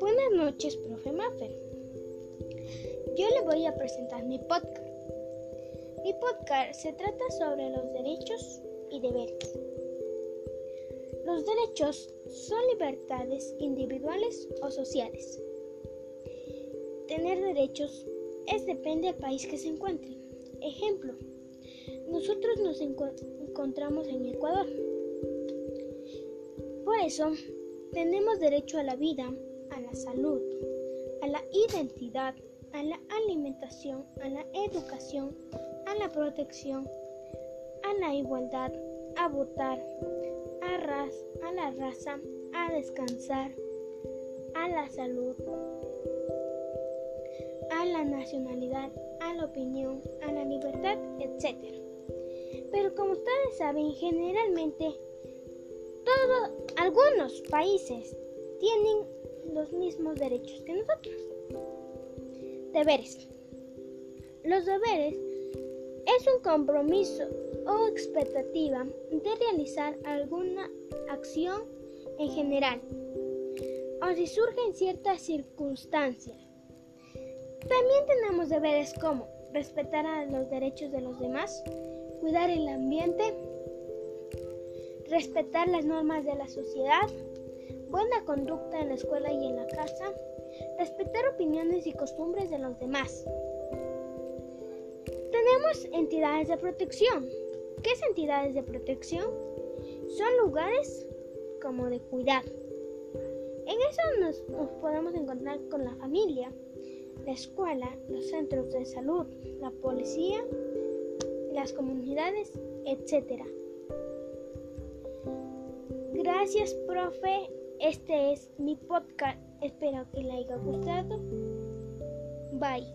Buenas noches, profe Maffer. Yo le voy a presentar mi podcast. Mi podcast se trata sobre los derechos y deberes. Los derechos son libertades individuales o sociales. Tener derechos es depende del país que se encuentre. Ejemplo, nosotros nos encontramos en Ecuador. Por eso, tenemos derecho a la vida, a la salud, a la identidad, a la alimentación, a la educación, a la protección, a la igualdad, a votar, a, a la raza, a descansar, a la salud, a la nacionalidad, a la opinión, a la libertad, etc. Pero como ustedes saben, generalmente algunos países tienen los mismos derechos que nosotros. Deberes. Los deberes es un compromiso o expectativa de realizar alguna acción en general o si surgen ciertas circunstancias. También tenemos deberes como respetar a los derechos de los demás, cuidar el ambiente, respetar las normas de la sociedad, buena conducta en la escuela y en la casa, respetar opiniones y costumbres de los demás. Tenemos entidades de protección. ¿Qué es entidades de protección? Son lugares como de cuidado. En eso nos, nos podemos encontrar con la familia, la escuela, los centros de salud, la policía, las comunidades, etc. Gracias, profe. Este es mi podcast. Espero que le haya gustado. Bye.